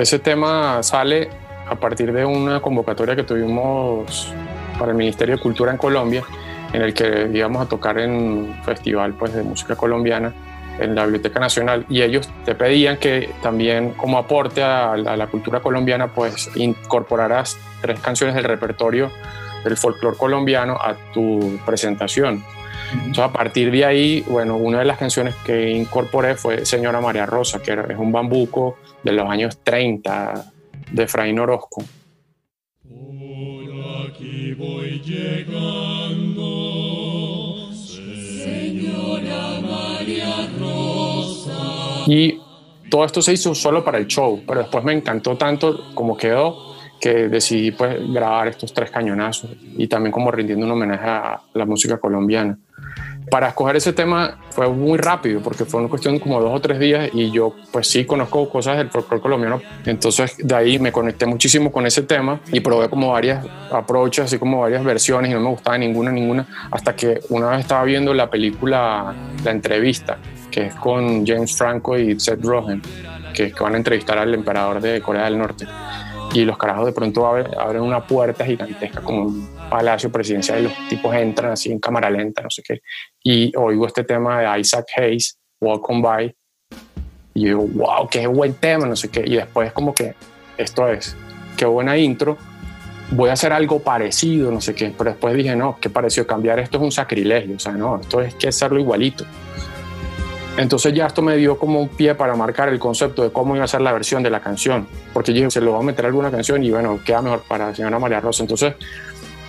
Ese tema sale a partir de una convocatoria que tuvimos para el Ministerio de Cultura en Colombia, en el que íbamos a tocar en un festival pues, de música colombiana en la Biblioteca Nacional y ellos te pedían que también como aporte a, la cultura colombiana pues incorporaras tres canciones del repertorio del folclore colombiano a tu presentación. Entonces, a partir de ahí, bueno, una de las canciones que incorporé fue Señora María Rosa, que es un bambuco de los años 30 de Efraín Orozco. Por aquí voy llegando, Señora María Rosa. Y todo esto se hizo solo para el show, pero después me encantó tanto como quedó que decidí pues grabar estos tres cañonazos y también como rindiendo un homenaje a la música colombiana. Para escoger ese tema fue muy rápido porque fue una cuestión como dos o tres días y yo pues sí conozco cosas del folclore colombiano, entonces de ahí me conecté muchísimo con ese tema y probé como varias approaches, así como varias versiones y no me gustaba ninguna, ninguna, hasta que una vez estaba viendo la película La entrevista, que es con James Franco y Seth Rogen, que, que van a entrevistar al emperador de Corea del Norte. Y los carajos de pronto abren una puerta gigantesca como palacio presidencial y los tipos entran así en cámara lenta, no sé qué. Y oigo este tema de Isaac Hayes, Welcome By, y digo, wow, qué buen tema, no sé qué. Y después como que esto es, qué buena intro, voy a hacer algo parecido, no sé qué. Pero después dije, no, qué pareció cambiar esto es un sacrilegio, o sea, no, esto es que hacerlo igualito. Entonces ya esto me dio como un pie para marcar el concepto de cómo iba a ser la versión de la canción, porque yo dije, se lo voy a meter alguna canción y bueno, queda mejor para la señora María Rosa. Entonces,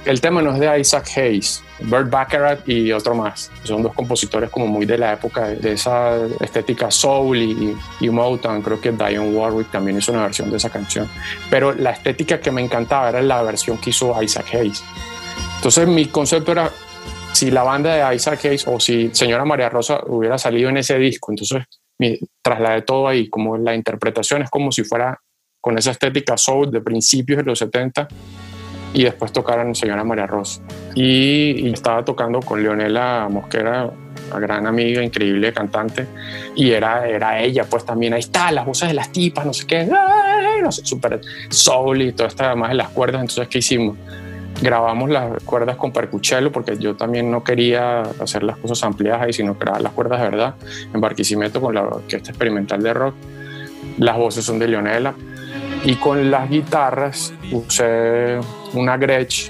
el tema no es de Isaac Hayes, Bert Baccarat y otro más. Son dos compositores como muy de la época de esa estética soul y, y Motown. Creo que Dionne Warwick también hizo una versión de esa canción. Pero la estética que me encantaba era la versión que hizo Isaac Hayes. Entonces mi concepto era si la banda de Isaac Hayes o si Señora María Rosa hubiera salido en ese disco, entonces me trasladé todo ahí, como la interpretación es como si fuera con esa estética soul de principios de los 70 y después tocaran Señora María Rosa. Y, estaba tocando con Leonela Mosquera, una gran amiga, increíble cantante, y era, era ella, pues también ahí está, las voces de las tipas, no sé qué, no sé, súper soul y todo esto, además de las cuerdas, entonces, ¿qué hicimos? grabamos las cuerdas con percuchelo porque yo también no quería hacer las cosas ampliadas ahí, sino grabar las cuerdas de verdad en Barquisimeto con la orquesta experimental de rock. Las voces son de Leonela y con las guitarras usé una Gretsch,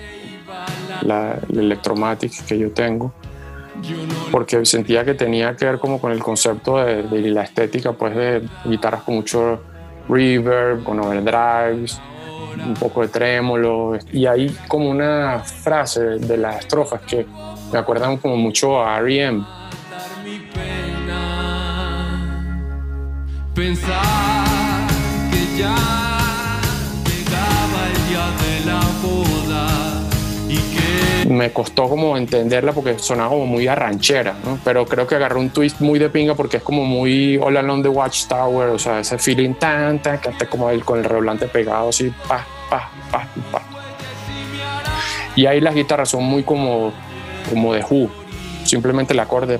la, Electromatic que yo tengo, porque sentía que tenía que ver como con el concepto de, de la estética pues de guitarras con mucho reverb, con overdrives, un poco de trémolo, y hay como una frase de las estrofas que me acuerdan como mucho a R.E.M. Pensar que ya Me costó como entenderla porque sonaba como muy arranchera, ¿no? pero creo que agarró un twist muy de pinga porque es como muy All Along the Watchtower, o sea, ese feeling tan, tan, que como el, con el redoblante pegado así, pa, pa, pa, pa. Y ahí las guitarras son muy como, como de Who, simplemente el acorde de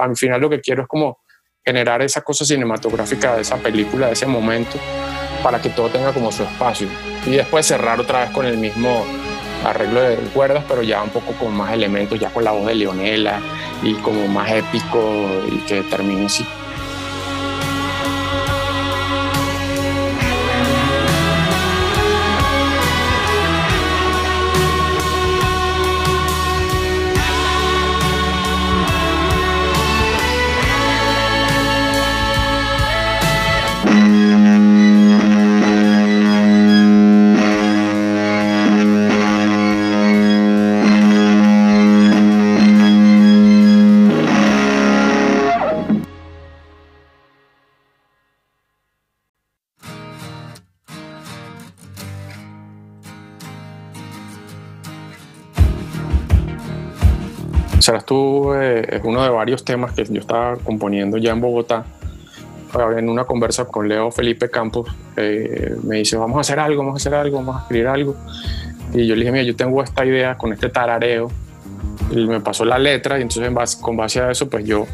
al final lo que quiero es como generar esa cosa cinematográfica de esa película, de ese momento, para que todo tenga como su espacio. Y después cerrar otra vez con el mismo arreglo de cuerdas, pero ya un poco con más elementos, ya con la voz de Leonela y como más épico y que termine así. Varios temas que yo estaba componiendo ya en Bogotá. En una conversa con Leo Felipe Campos, eh, me dice, vamos a hacer algo, vamos a hacer algo, vamos a escribir algo. Y yo le dije, mira, yo tengo esta idea con este tarareo. Y me pasó la letra y entonces con base a eso, pues yo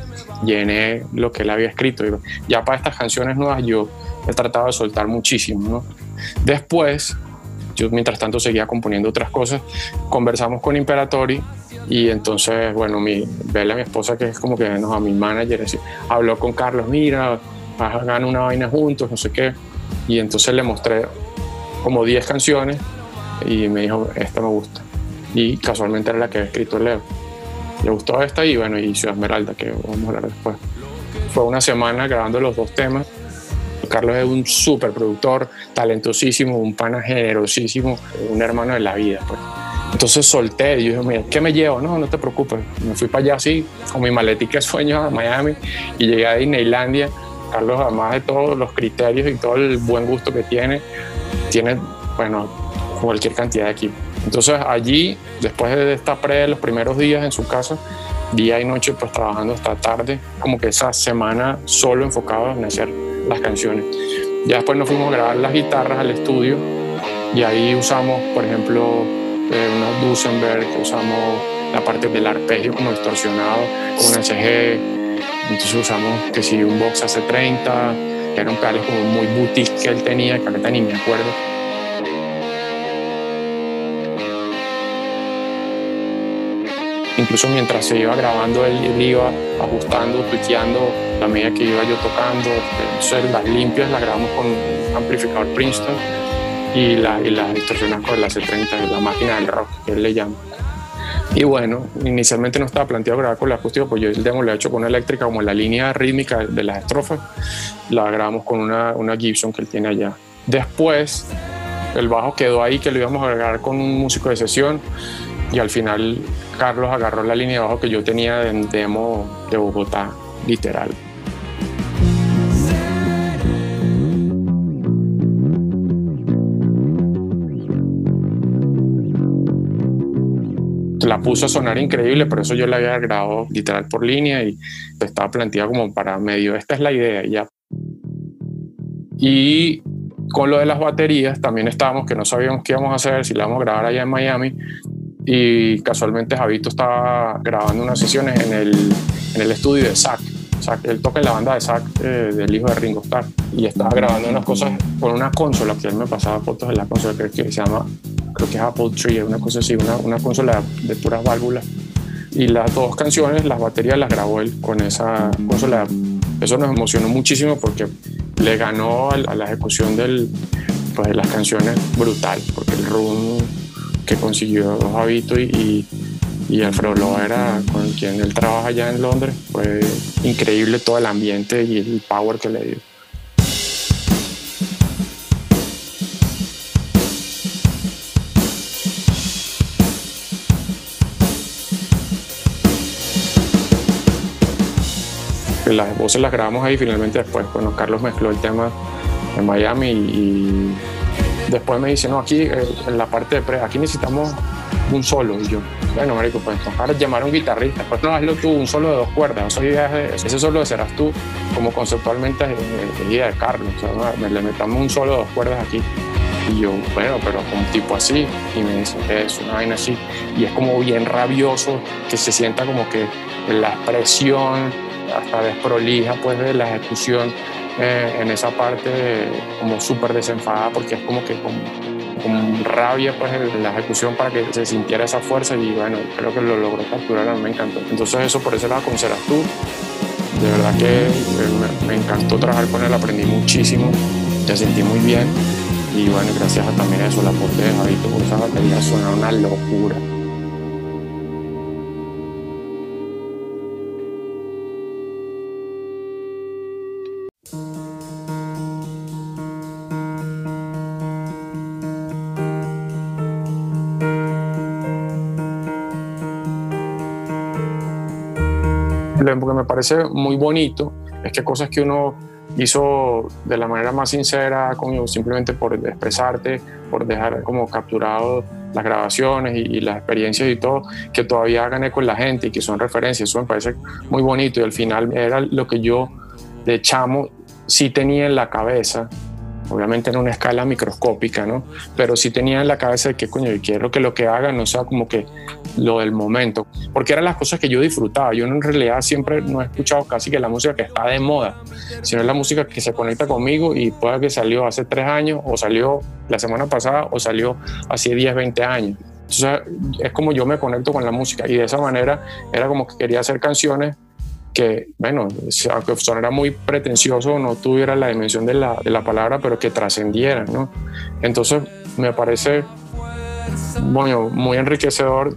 llené lo que él había escrito. Ya para estas canciones nuevas yo he tratado de soltar muchísimo, ¿no? Después, yo mientras tanto seguía componiendo otras cosas, conversamos con Imperatori y entonces, bueno, mi, Bella, mi esposa, que es como que no, a mi manager, habló con Carlos, mira, hagan una vaina juntos, no sé qué. Y entonces le mostré como 10 canciones y me dijo, esta me gusta. Y casualmente era la que había escrito Leo. Le gustó esta y bueno, y Ciudad Esmeralda, que vamos a hablar después. Fue una semana grabando los dos temas. Carlos es un súper productor, talentosísimo, un pana generosísimo, un hermano de la vida. Pues. Entonces solté y dije, mira, ¿qué me llevo? No, no te preocupes. Me fui para allá así, con mi maletica de sueños a Miami y llegué a Disneylandia. Carlos, además de todos los criterios y todo el buen gusto que tiene, tiene, bueno, cualquier cantidad de equipo. Entonces allí, después de esta pre, los primeros días en su casa, día y noche, pues trabajando hasta tarde, como que esa semana solo enfocado en hacer las canciones. Ya después nos fuimos a grabar las guitarras al estudio y ahí usamos, por ejemplo, eh, una Duesenberg, usamos la parte del arpegio como distorsionado con una SG, entonces usamos que si un Box AC30, que eran pedales como muy boutique que él tenía, que ahorita ni me acuerdo. Incluso mientras se iba grabando, él, iba ajustando, tuiteando la medida que iba yo tocando. Entonces las limpias las grabamos con un amplificador Princeton y, la, y las distorsiones con la C30, la máquina del rock, que él le llama. Y bueno, inicialmente no estaba planteado grabar con la acústica, pues yo el demo lo he hecho con una eléctrica, como la línea rítmica de las estrofas, la grabamos con una, una Gibson que él tiene allá. Después, el bajo quedó ahí, que lo íbamos a grabar con un músico de sesión, y al final Carlos agarró la línea de bajo que yo tenía de demo de Bogotá, literal. la puso a sonar increíble, pero eso yo la había grabado literal por línea y estaba planteada como para medio, esta es la idea y ya. Y con lo de las baterías también estábamos que no sabíamos qué íbamos a hacer, si la vamos a grabar allá en Miami y casualmente Javito estaba grabando unas sesiones en el, en el estudio de Zack. Zack. Él toca en la banda de Zack eh, del hijo de Ringo Starr y estaba grabando unas cosas con una consola que él me pasaba fotos de la consola que se llama creo que es Apple Tree, una cosa así, una, una consola de puras válvulas. Y las dos canciones, las baterías las grabó él con esa consola. Eso nos emocionó muchísimo porque le ganó a, la ejecución del, pues, de las canciones brutal, porque el run que consiguió Javito y, y, y Alfredo Loera, con quien él trabaja allá en Londres, fue increíble todo el ambiente y el power que le dio. las voces las grabamos ahí finalmente después, bueno, Carlos mezcló el tema en Miami y, después me dice, no, aquí eh, en la parte de pre, aquí necesitamos un solo. Y yo, bueno, marico, pues ahora llamar a un guitarrista, pues no, hazlo tú, un solo de dos cuerdas. ese solo serás tú, como conceptualmente es, idea de Carlos. O sea, le metamos un solo de dos cuerdas aquí. Y yo, bueno, pero con un tipo así. Y me dice, es una vaina así. Y es como bien rabioso, que se sienta como que la expresión hasta desprolija pues de la ejecución eh, en esa parte como súper desenfadada porque es como que con, rabia pues la ejecución para que se sintiera esa fuerza y bueno, creo que lo logró capturar, me encantó. Entonces eso por ese lado con tú, de verdad que me, encantó trabajar con él, aprendí muchísimo, me sentí muy bien y bueno, gracias a también a eso, la aporte de Javito, esa batería suena una locura. Lo que me parece muy bonito es que cosas que uno hizo de la manera más sincera, como simplemente por expresarte, por dejar como capturado las grabaciones y, las experiencias y todo, que todavía hagan eco en la gente y que son referencias. Eso me parece muy bonito y al final era lo que yo de chamo sí tenía en la cabeza obviamente en una escala microscópica, ¿no? Pero sí tenía en la cabeza de que, coño, yo quiero que lo que haga no sea como que lo del momento, porque eran las cosas que yo disfrutaba. Yo en realidad siempre no he escuchado casi que la música que está de moda, sino la música que se conecta conmigo y puede que salió hace tres años, o salió la semana pasada, o salió hace 10, 20 años. Entonces es como yo me conecto con la música y de esa manera era como que quería hacer canciones que, bueno, aunque sonara muy pretencioso, no tuviera la dimensión de la, de la palabra, pero que trascendieran, ¿no? Entonces, me parece, bueno, muy enriquecedor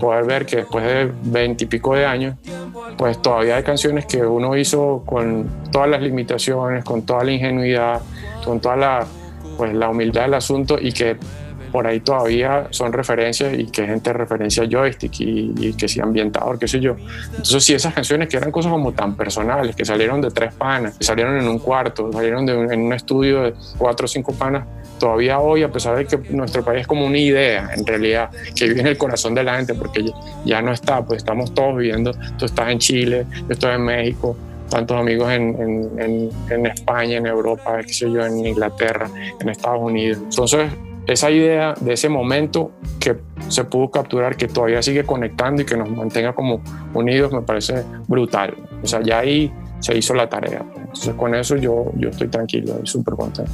poder ver que después de veintipico de años, pues todavía hay canciones que uno hizo con todas las limitaciones, con toda la ingenuidad, con toda la, pues, la humildad del asunto y que por ahí todavía son referencias y que gente referencia joystick y, que sea ambientador, qué sé yo. Entonces, si esas canciones que eran cosas como tan personales, que salieron de tres panas, que salieron en un cuarto, salieron de en un estudio de cuatro o cinco panas, todavía hoy, a pesar de que nuestro país es como una idea, en realidad, que vive en el corazón de la gente, porque ya no está, pues estamos todos viviendo, tú estás en Chile, yo estoy en México, tantos amigos en, en, en, España, en Europa, qué sé yo, en Inglaterra, en Estados Unidos. Entonces, esa idea de ese momento que se pudo capturar, que todavía sigue conectando y que nos mantenga como unidos, me parece brutal. O sea, ya ahí se hizo la tarea. Entonces, con eso yo, yo estoy tranquilo y súper contento.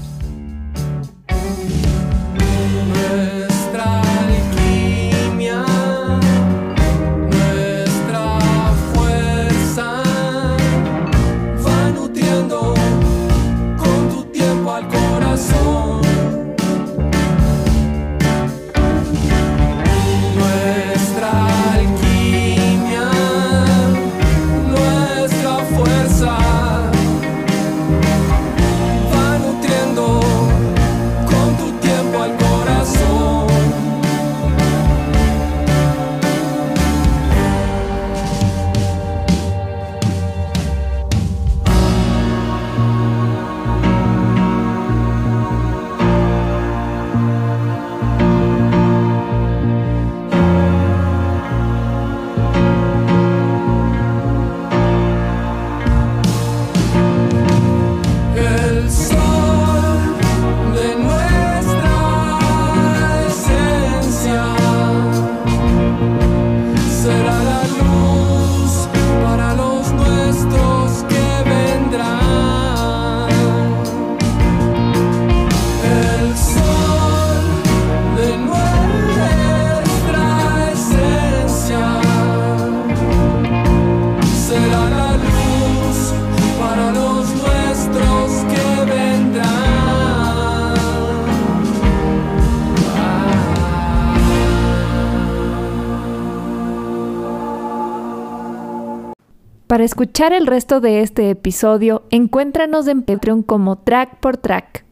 Para escuchar el resto de este episodio, encuéntranos en Patreon como Track por Track.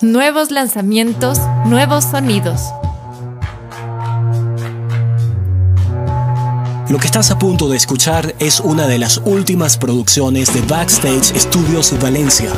Nuevos lanzamientos, nuevos sonidos. Lo que estás a punto de escuchar es una de las últimas producciones de Backstage Studios Valencia.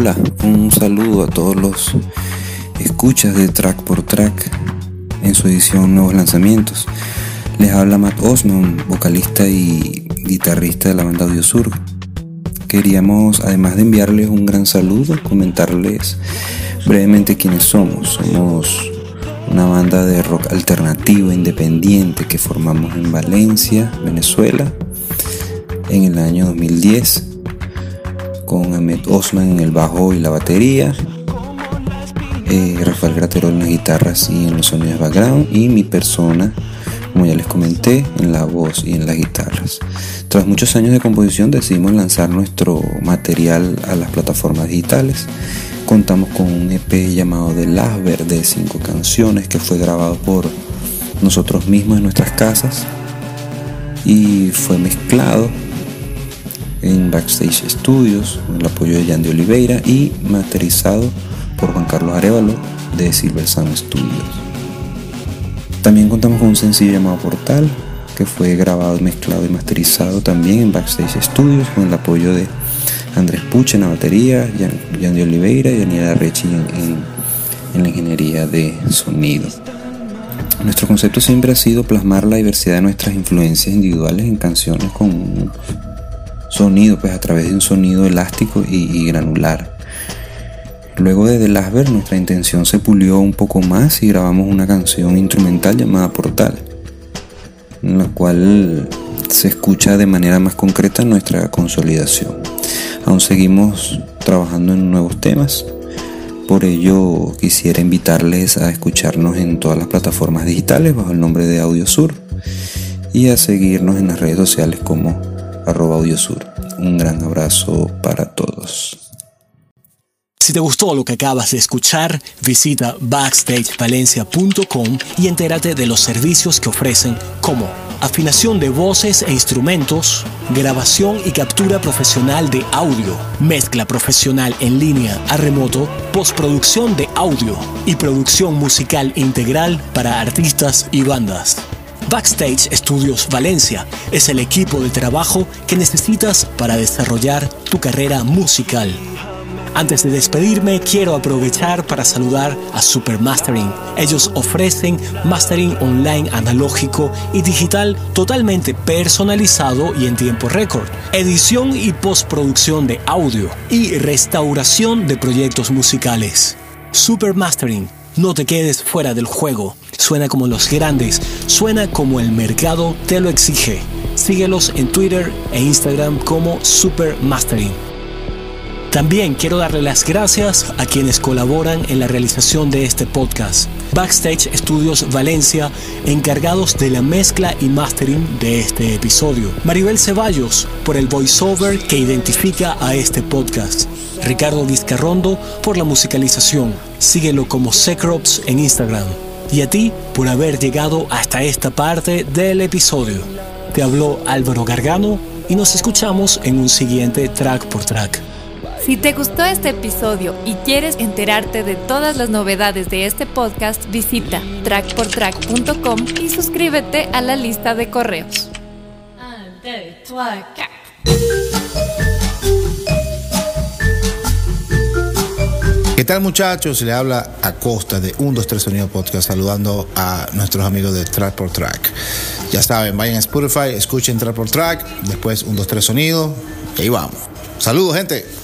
Hola, un saludo a todos los escuchas de Track por Track en su edición Nuevos Lanzamientos. Les habla Matt Osman, vocalista y guitarrista de la banda Audio Sur. queríamos, además de enviarles un gran saludo, comentarles brevemente quiénes somos. Somos una banda de rock alternativo independiente que formamos en Valencia, Venezuela, en el año 2010, con Ahmed Osman en el bajo y la batería, eh, Rafael Graterol en las guitarras y en los sonidos background, y mi persona, como ya les comenté, en la voz y en las guitarras. Tras muchos años de composición decidimos lanzar nuestro material a las plataformas digitales contamos con un EP llamado The Last de cinco canciones que fue grabado por nosotros mismos en nuestras casas y fue mezclado en Backstage Studios con el apoyo de Jan de Oliveira y masterizado por Juan Carlos Arevalo de Silver Sound Studios. También contamos con un sencillo llamado Portal que fue grabado, mezclado y masterizado también en Backstage Studios con el apoyo de Andrés Puche en la batería, Jan, de Oliveira y Daniela Rechi en, la ingeniería de sonido. Nuestro concepto siempre ha sido plasmar la diversidad de nuestras influencias individuales en canciones con sonido, pues a través de un sonido elástico y, granular. Luego de The Last nuestra intención se pulió un poco más y grabamos una canción instrumental llamada Portal, en la cual se escucha de manera más concreta nuestra consolidación. Aún seguimos trabajando en nuevos temas. Por ello quisiera invitarles a escucharnos en todas las plataformas digitales bajo el nombre de Audiosur y a seguirnos en las redes sociales como arroba Audiosur. Un gran abrazo para todos. Si te gustó lo que acabas de escuchar, visita backstagevalencia.com y entérate de los servicios que ofrecen como afinación de voces e instrumentos, grabación y captura profesional de audio, mezcla profesional en línea a remoto, postproducción de audio y producción musical integral para artistas y bandas. Backstage Studios Valencia es el equipo de trabajo que necesitas para desarrollar tu carrera musical. Antes de despedirme, quiero aprovechar para saludar a Super Mastering. Ellos ofrecen mastering online analógico y digital totalmente personalizado y en tiempo récord, edición y postproducción de audio y restauración de proyectos musicales. Super Mastering. No te quedes fuera del juego. Suena como los grandes, suena como el mercado te lo exige. Síguelos en Twitter e Instagram como Super Mastering. También quiero darle las gracias a quienes colaboran en la realización de este podcast. Backstage Studios Valencia, encargados de la mezcla y mastering de este episodio. Maribel Ceballos, por el voiceover que identifica a este podcast. Ricardo Vizcarrondo, por la musicalización. Síguelo como Secrops en Instagram. Y a ti por haber llegado hasta esta parte del episodio. Te habló Álvaro Gargano y nos escuchamos en un siguiente track por track. Si te gustó este episodio y quieres enterarte de todas las novedades de este podcast, visita trackportrack.com y suscríbete a la lista de correos. Tal muchachos? Le habla a Costa de 1, 2, 3 Sonido Podcast saludando a nuestros amigos de Track por Track. Ya saben, vayan a Spotify, escuchen Track por Track, después 1, 2, 3 Sonido y ahí vamos. Saludos gente.